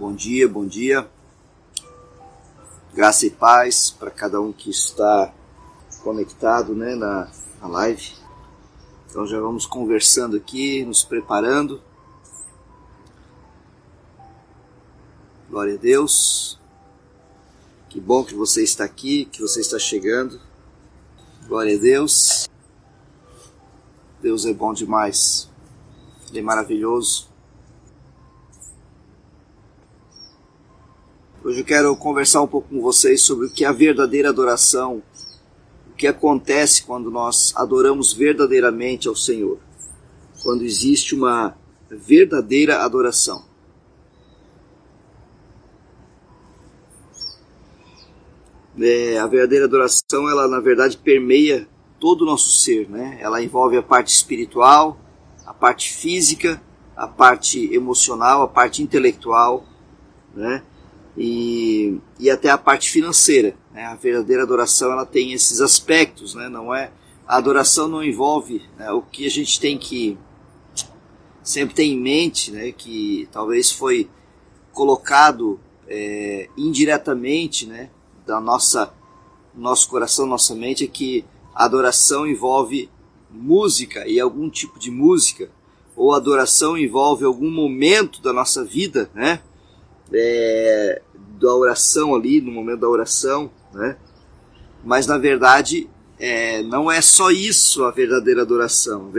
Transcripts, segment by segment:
Bom dia, bom dia. Graça e paz para cada um que está conectado né, na, na live. Então já vamos conversando aqui, nos preparando. Glória a Deus. Que bom que você está aqui, que você está chegando. Glória a Deus. Deus é bom demais. Ele é maravilhoso. Hoje eu quero conversar um pouco com vocês sobre o que é a verdadeira adoração, o que acontece quando nós adoramos verdadeiramente ao Senhor, quando existe uma verdadeira adoração. É, a verdadeira adoração, ela na verdade permeia todo o nosso ser, né? Ela envolve a parte espiritual, a parte física, a parte emocional, a parte intelectual, né? E, e até a parte financeira. Né? A verdadeira adoração ela tem esses aspectos, né? não é a adoração não envolve né, o que a gente tem que sempre ter em mente, né, que talvez foi colocado é, indiretamente, né, da nossa nosso coração, nossa mente, é que a adoração envolve música e algum tipo de música, ou adoração envolve algum momento da nossa vida, né, é, da oração ali, no momento da oração, né? Mas na verdade é, não é só isso a verdadeira adoração.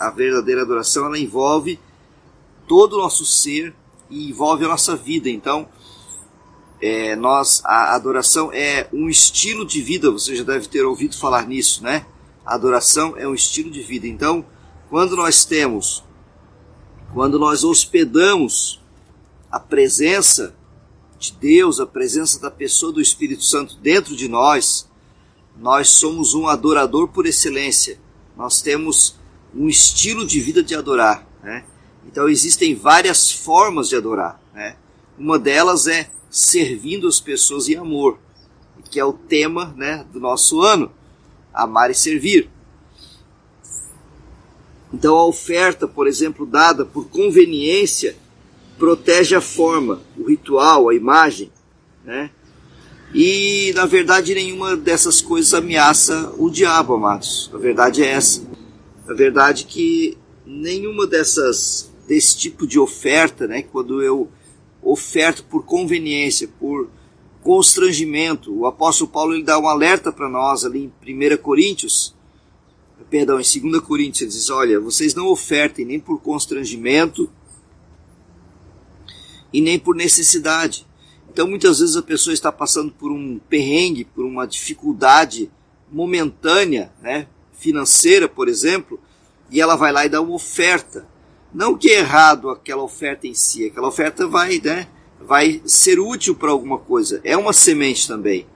A verdadeira, adoração ela envolve todo o nosso ser e envolve a nossa vida. Então, é, nós a adoração é um estilo de vida. Você já deve ter ouvido falar nisso, né? A adoração é um estilo de vida. Então, quando nós temos, quando nós hospedamos a presença de Deus, a presença da pessoa do Espírito Santo dentro de nós, nós somos um adorador por excelência. Nós temos um estilo de vida de adorar. Né? Então existem várias formas de adorar. Né? Uma delas é servindo as pessoas em amor, que é o tema né, do nosso ano, amar e servir. Então a oferta, por exemplo, dada por conveniência, protege a forma, o ritual, a imagem, né? E na verdade nenhuma dessas coisas ameaça o diabo, amados. A verdade é essa. A verdade é que nenhuma dessas desse tipo de oferta, né, quando eu oferto por conveniência, por constrangimento, o apóstolo Paulo ele dá um alerta para nós ali em 1 Coríntios, perdão, em 2 Coríntios, ele diz: Olha, vocês não ofertem nem por constrangimento, e nem por necessidade. Então muitas vezes a pessoa está passando por um perrengue, por uma dificuldade momentânea, né, financeira, por exemplo, e ela vai lá e dá uma oferta. Não que é errado aquela oferta em si, aquela oferta vai, né, vai ser útil para alguma coisa. É uma semente também.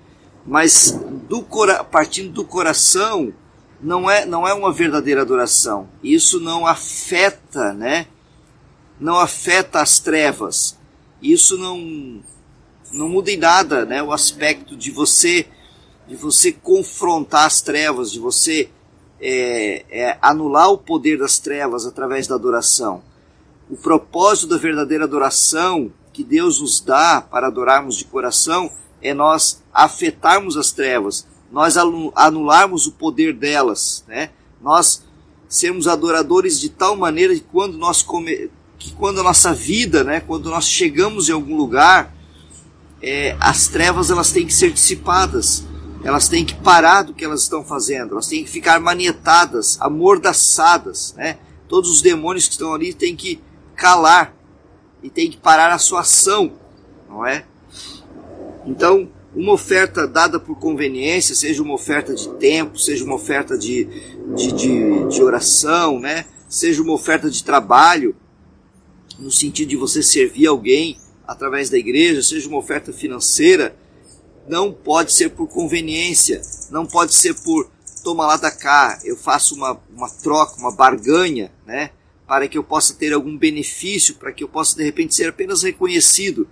Mas do partindo do coração, não é, não é uma verdadeira adoração. Isso não afeta, né? Não afeta as trevas isso não não muda em nada, né? O aspecto de você de você confrontar as trevas, de você é, é, anular o poder das trevas através da adoração. O propósito da verdadeira adoração que Deus nos dá para adorarmos de coração é nós afetarmos as trevas, nós anularmos o poder delas, né? Nós sermos adoradores de tal maneira que quando nós come, que quando a nossa vida, né, quando nós chegamos em algum lugar, é, as trevas elas têm que ser dissipadas, elas têm que parar do que elas estão fazendo, elas têm que ficar manietadas, amordaçadas, né? Todos os demônios que estão ali têm que calar e têm que parar a sua ação, não é? Então, uma oferta dada por conveniência, seja uma oferta de tempo, seja uma oferta de, de, de, de oração, né? seja uma oferta de trabalho, no sentido de você servir alguém através da igreja, seja uma oferta financeira, não pode ser por conveniência, não pode ser por toma lá da cá, eu faço uma, uma troca, uma barganha, né? Para que eu possa ter algum benefício, para que eu possa de repente ser apenas reconhecido.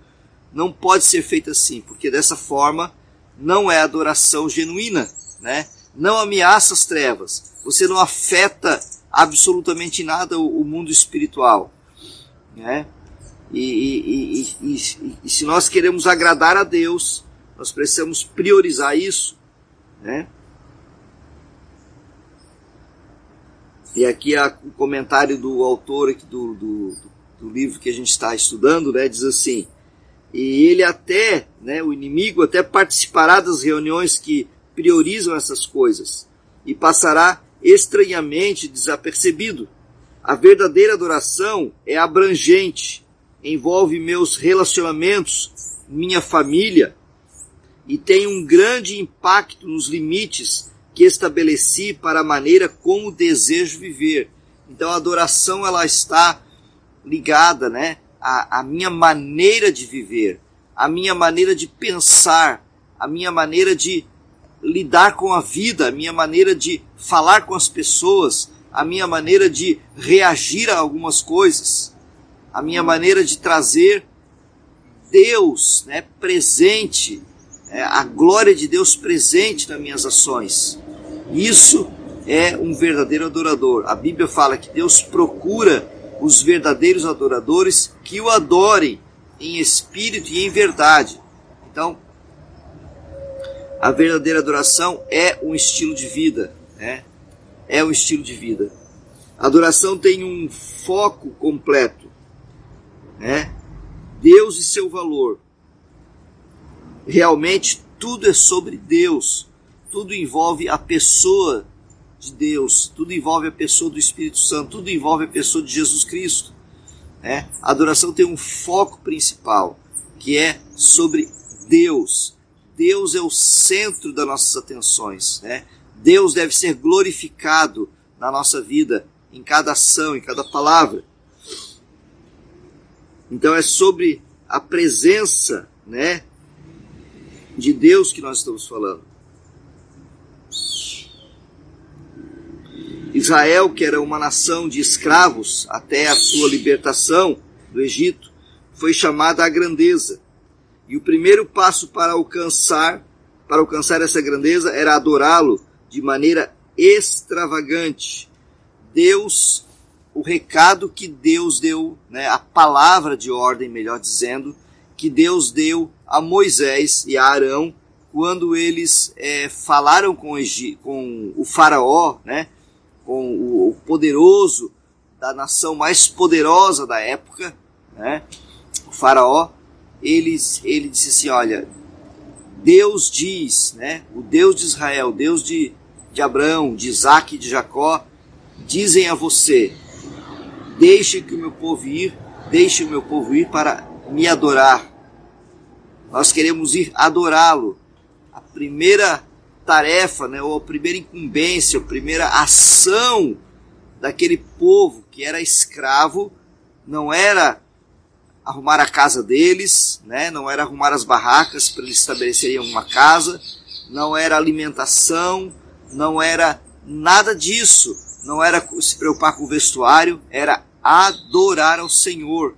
Não pode ser feito assim, porque dessa forma não é adoração genuína, né? Não ameaça as trevas, você não afeta absolutamente nada o, o mundo espiritual né? E, e, e, e, se nós queremos agradar a Deus, nós precisamos priorizar isso, né? E aqui há o comentário do autor aqui do, do, do livro que a gente está estudando, né, diz assim, e ele até, né, o inimigo até participará das reuniões que priorizam essas coisas e passará estranhamente desapercebido. A verdadeira adoração é abrangente, envolve meus relacionamentos, minha família e tem um grande impacto nos limites que estabeleci para a maneira como desejo viver. Então a adoração ela está ligada, né, à, à minha maneira de viver, à minha maneira de pensar, à minha maneira de lidar com a vida, a minha maneira de falar com as pessoas, a minha maneira de reagir a algumas coisas, a minha maneira de trazer Deus né, presente, é, a glória de Deus presente nas minhas ações. Isso é um verdadeiro adorador. A Bíblia fala que Deus procura os verdadeiros adoradores que o adorem em espírito e em verdade. Então, a verdadeira adoração é um estilo de vida, né? É um estilo de vida. A adoração tem um foco completo, né? Deus e seu valor. Realmente tudo é sobre Deus tudo envolve a pessoa de Deus, tudo envolve a pessoa do Espírito Santo, tudo envolve a pessoa de Jesus Cristo. Né? A adoração tem um foco principal, que é sobre Deus. Deus é o centro das nossas atenções. Né? Deus deve ser glorificado na nossa vida, em cada ação, em cada palavra. Então é sobre a presença né, de Deus que nós estamos falando. Israel, que era uma nação de escravos até a sua libertação do Egito, foi chamada à grandeza. E o primeiro passo para alcançar, para alcançar essa grandeza era adorá-lo de maneira extravagante. Deus, o recado que Deus deu, né, a palavra de ordem, melhor dizendo, que Deus deu a Moisés e a Arão quando eles é, falaram com, com o faraó, né, com o, poderoso da nação mais poderosa da época, né? o faraó, ele, ele disse assim, olha, Deus diz, né? o Deus de Israel, Deus de, de Abraão, de Isaac e de Jacó, dizem a você, deixe que o meu povo ir, deixe o meu povo ir para me adorar. Nós queremos ir adorá-lo. A primeira tarefa, né, ou a primeira incumbência, a primeira ação daquele povo que era escravo não era arrumar a casa deles, né, não era arrumar as barracas para eles estabelecerem uma casa, não era alimentação, não era nada disso, não era se preocupar com o vestuário, era adorar ao Senhor,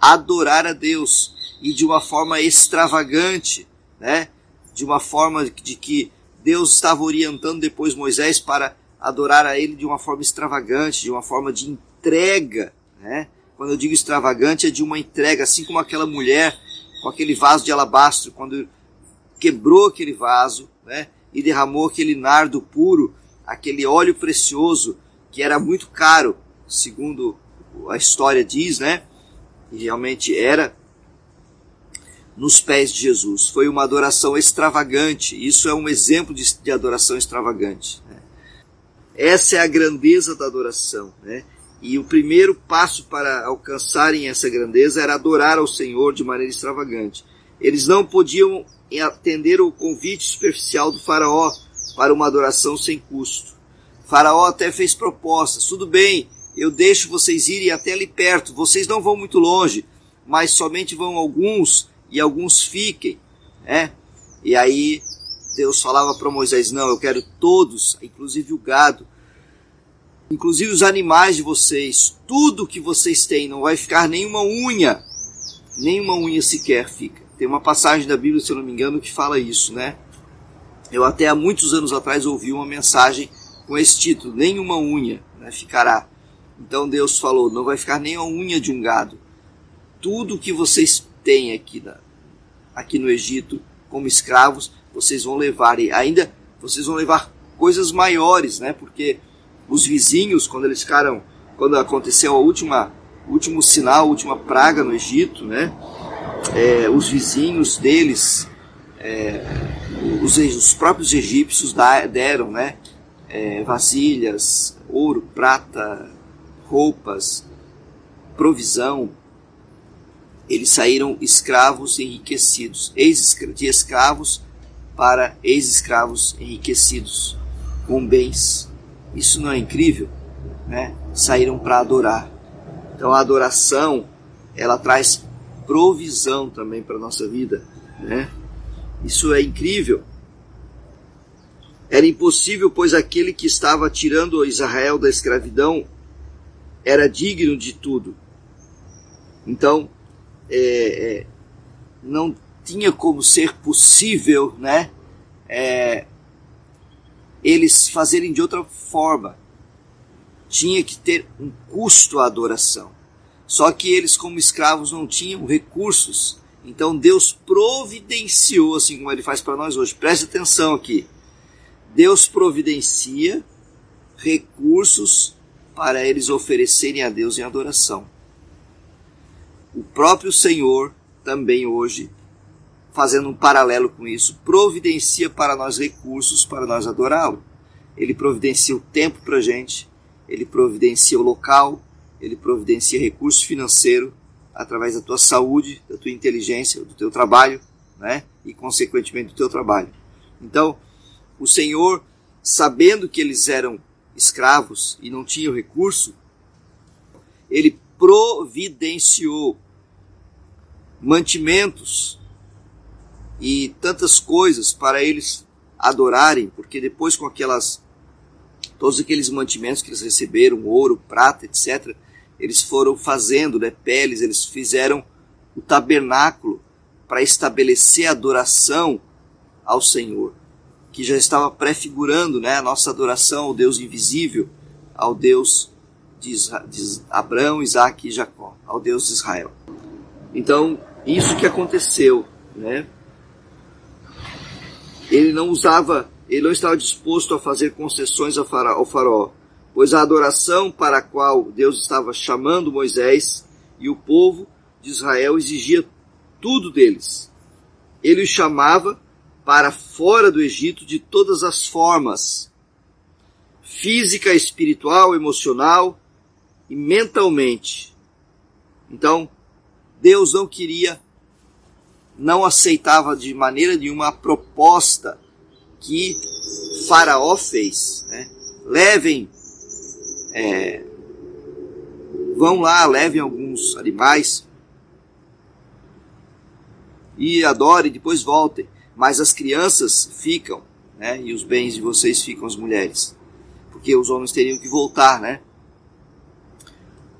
adorar a Deus e de uma forma extravagante, né? De uma forma de que Deus estava orientando depois Moisés para adorar a ele de uma forma extravagante, de uma forma de entrega, né? Quando eu digo extravagante é de uma entrega, assim como aquela mulher com aquele vaso de alabastro, quando quebrou aquele vaso, né? E derramou aquele nardo puro, aquele óleo precioso que era muito caro, segundo a história diz, né? E realmente era nos pés de Jesus. Foi uma adoração extravagante. Isso é um exemplo de, de adoração extravagante. Né? Essa é a grandeza da adoração. Né? E o primeiro passo para alcançarem essa grandeza era adorar ao Senhor de maneira extravagante. Eles não podiam atender o convite superficial do Faraó para uma adoração sem custo. O faraó até fez propostas: tudo bem, eu deixo vocês irem até ali perto, vocês não vão muito longe, mas somente vão alguns e alguns fiquem, né? E aí Deus falava para Moisés: Não, eu quero todos, inclusive o gado, inclusive os animais de vocês, tudo que vocês têm, não vai ficar nenhuma unha, nenhuma unha sequer fica. Tem uma passagem da Bíblia, se eu não me engano, que fala isso, né? Eu até há muitos anos atrás ouvi uma mensagem com esse título: Nenhuma unha né, ficará. Então Deus falou: Não vai ficar nem a unha de um gado. tudo que vocês têm aqui, na, aqui no Egito como escravos, vocês vão levar e ainda vocês vão levar coisas maiores, né? Porque os vizinhos, quando eles ficaram, quando aconteceu a última, último sinal, a última praga no Egito, né? É, os vizinhos deles, é, os, os, próprios egípcios deram, né? É, vasilhas, ouro, prata, roupas, provisão. Eles saíram escravos enriquecidos, ex de escravos para ex-escravos enriquecidos com bens. Isso não é incrível? Né? Saíram para adorar. Então a adoração, ela traz provisão também para a nossa vida. Né? Isso é incrível. Era impossível, pois aquele que estava tirando Israel da escravidão era digno de tudo. Então, é, é, não tinha como ser possível, né? É, eles fazerem de outra forma. Tinha que ter um custo a adoração. Só que eles, como escravos, não tinham recursos. Então Deus providenciou, assim como ele faz para nós hoje. Preste atenção aqui. Deus providencia recursos para eles oferecerem a Deus em adoração. O próprio Senhor também hoje fazendo um paralelo com isso, providencia para nós recursos para nós adorá-lo. Ele providencia o tempo para gente, ele providencia o local, ele providencia recurso financeiro através da tua saúde, da tua inteligência, do teu trabalho, né? E consequentemente do teu trabalho. Então, o Senhor, sabendo que eles eram escravos e não tinham recurso, ele providenciou mantimentos e tantas coisas para eles adorarem, porque depois com aquelas todos aqueles mantimentos que eles receberam, ouro, prata, etc, eles foram fazendo, né, peles, eles fizeram o tabernáculo para estabelecer a adoração ao Senhor, que já estava prefigurando, né, a nossa adoração ao Deus invisível, ao Deus de, de Abraão, Isaac e Jacó, ao Deus de Israel. Então, isso que aconteceu, né? ele não usava, ele não estava disposto a fazer concessões ao faraó, pois a adoração para a qual Deus estava chamando Moisés e o povo de Israel exigia tudo deles. Ele os chamava para fora do Egito de todas as formas, física, espiritual, emocional e mentalmente. Então, Deus não queria não aceitava de maneira nenhuma a proposta que Faraó fez. Né? Levem, é, vão lá, levem alguns animais e adorem, depois voltem. Mas as crianças ficam, né? e os bens de vocês ficam as mulheres. Porque os homens teriam que voltar, né?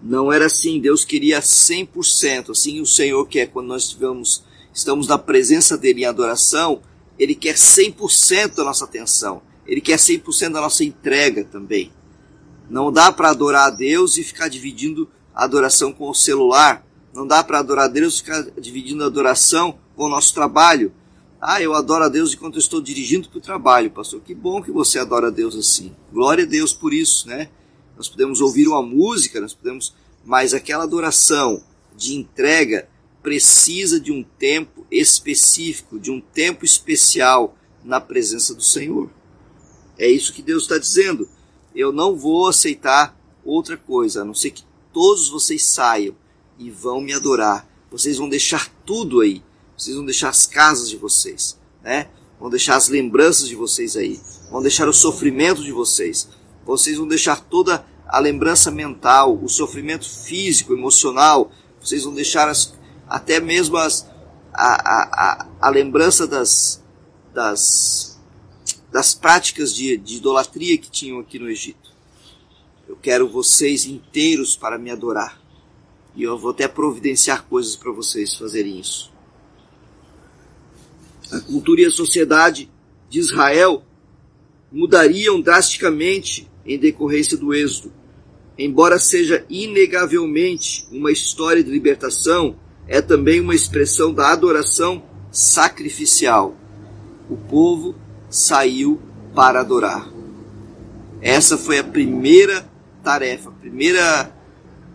Não era assim, Deus queria 100%, assim o Senhor quer quando nós estivermos estamos na presença dele em adoração, ele quer 100% da nossa atenção. Ele quer 100% da nossa entrega também. Não dá para adorar a Deus e ficar dividindo a adoração com o celular. Não dá para adorar a Deus e ficar dividindo a adoração com o nosso trabalho. Ah, eu adoro a Deus enquanto eu estou dirigindo para o trabalho, pastor. Que bom que você adora a Deus assim. Glória a Deus por isso, né? Nós podemos ouvir uma música, nós podemos, mas aquela adoração de entrega precisa de um tempo específico, de um tempo especial na presença do Senhor. É isso que Deus está dizendo. Eu não vou aceitar outra coisa, a não ser que todos vocês saiam e vão me adorar. Vocês vão deixar tudo aí. Vocês vão deixar as casas de vocês, né? Vão deixar as lembranças de vocês aí. Vão deixar o sofrimento de vocês. Vocês vão deixar toda a lembrança mental, o sofrimento físico, emocional. Vocês vão deixar as, até mesmo as, a, a, a, lembrança das, das, das práticas de, de idolatria que tinham aqui no Egito. Eu quero vocês inteiros para me adorar. E eu vou até providenciar coisas para vocês fazerem isso. A cultura e a sociedade de Israel mudariam drasticamente em decorrência do êxodo. Embora seja inegavelmente uma história de libertação, é também uma expressão da adoração sacrificial. O povo saiu para adorar. Essa foi a primeira tarefa, a primeira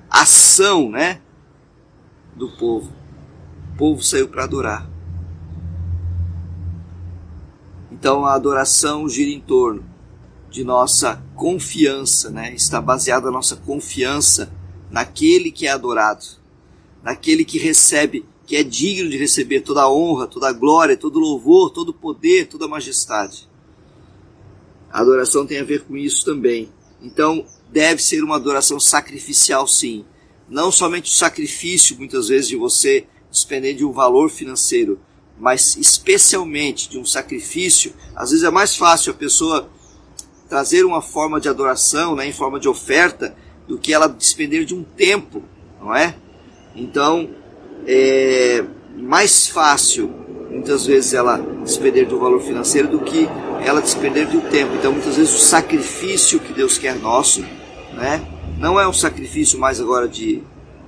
ação, né, do povo. O povo saiu para adorar. Então a adoração gira em torno de nossa confiança, né? Está baseada a nossa confiança naquele que é adorado, naquele que recebe, que é digno de receber toda a honra, toda a glória, todo o louvor, todo o poder, toda a majestade. A adoração tem a ver com isso também. Então, deve ser uma adoração sacrificial, sim. Não somente o sacrifício, muitas vezes, de você despender de um valor financeiro, mas especialmente de um sacrifício. Às vezes é mais fácil a pessoa trazer uma forma de adoração, né, em forma de oferta, do que ela despender de um tempo, não é? Então, é mais fácil, muitas vezes, ela despender do valor financeiro do que ela despender do tempo. Então, muitas vezes, o sacrifício que Deus quer nosso, né? Não é um sacrifício mais agora de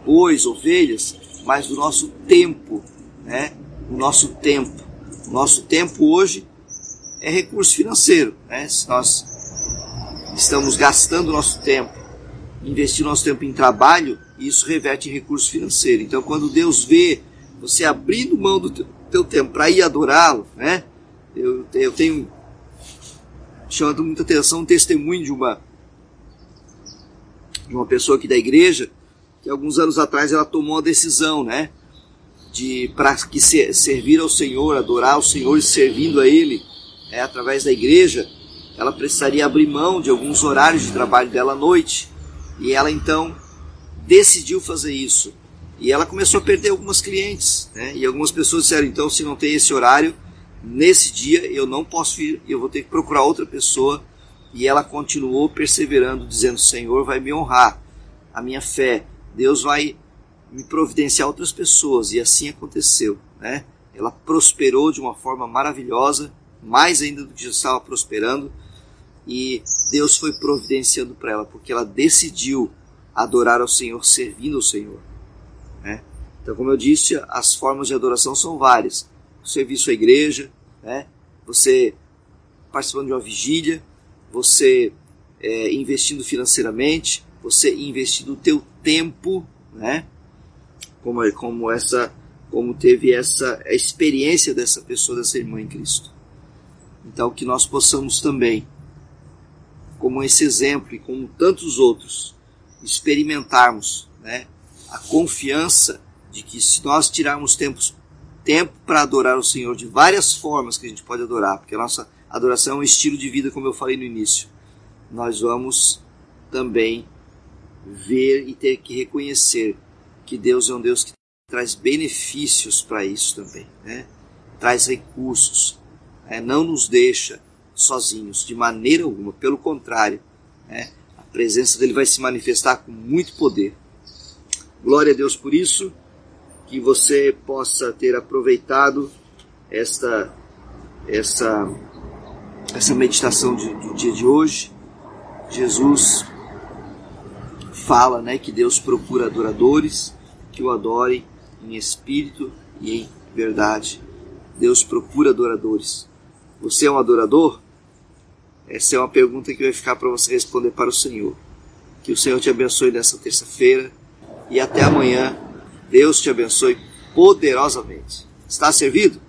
bois, ovelhas, mas do nosso tempo, né? O nosso tempo. O nosso tempo hoje é recurso financeiro, né? Se nós estamos gastando nosso tempo, investindo nosso tempo em trabalho, isso reverte em recurso financeiro. Então, quando Deus vê você abrindo mão do teu, tempo para ir adorá-lo, né? Eu, eu tenho chamado muita atenção um testemunho de uma de uma pessoa aqui da igreja que alguns anos atrás ela tomou a decisão, né, de para que se, servir ao Senhor, adorar o Senhor e servindo a Ele, é, através da igreja, ela precisaria abrir mão de alguns horários de trabalho dela à noite. E ela então decidiu fazer isso. E ela começou a perder algumas clientes. Né? E algumas pessoas disseram: então, se não tem esse horário, nesse dia eu não posso ir, eu vou ter que procurar outra pessoa. E ela continuou perseverando, dizendo: Senhor vai me honrar, a minha fé, Deus vai me providenciar outras pessoas. E assim aconteceu. Né? Ela prosperou de uma forma maravilhosa, mais ainda do que já estava prosperando e Deus foi providenciando para ela, porque ela decidiu adorar ao Senhor, servindo ao Senhor. Né? Então, como eu disse, as formas de adoração são várias. O serviço à igreja, né? você participando de uma vigília, você é, investindo financeiramente, você investindo o teu tempo, né? como, é, como, essa, como teve essa experiência dessa pessoa, dessa irmã em Cristo. Então, que nós possamos também como esse exemplo e como tantos outros, experimentarmos né, a confiança de que se nós tirarmos tempos, tempo para adorar o Senhor de várias formas que a gente pode adorar, porque a nossa adoração é um estilo de vida, como eu falei no início, nós vamos também ver e ter que reconhecer que Deus é um Deus que traz benefícios para isso também, né? traz recursos, né? não nos deixa sozinhos, de maneira alguma. Pelo contrário, né? Presença dele vai se manifestar com muito poder. Glória a Deus por isso, que você possa ter aproveitado esta, essa, essa meditação de, do dia de hoje. Jesus fala né, que Deus procura adoradores que o adorem em espírito e em verdade. Deus procura adoradores. Você é um adorador? Essa é uma pergunta que vai ficar para você responder para o Senhor. Que o Senhor te abençoe nessa terça-feira e até amanhã. Deus te abençoe poderosamente. Está servido?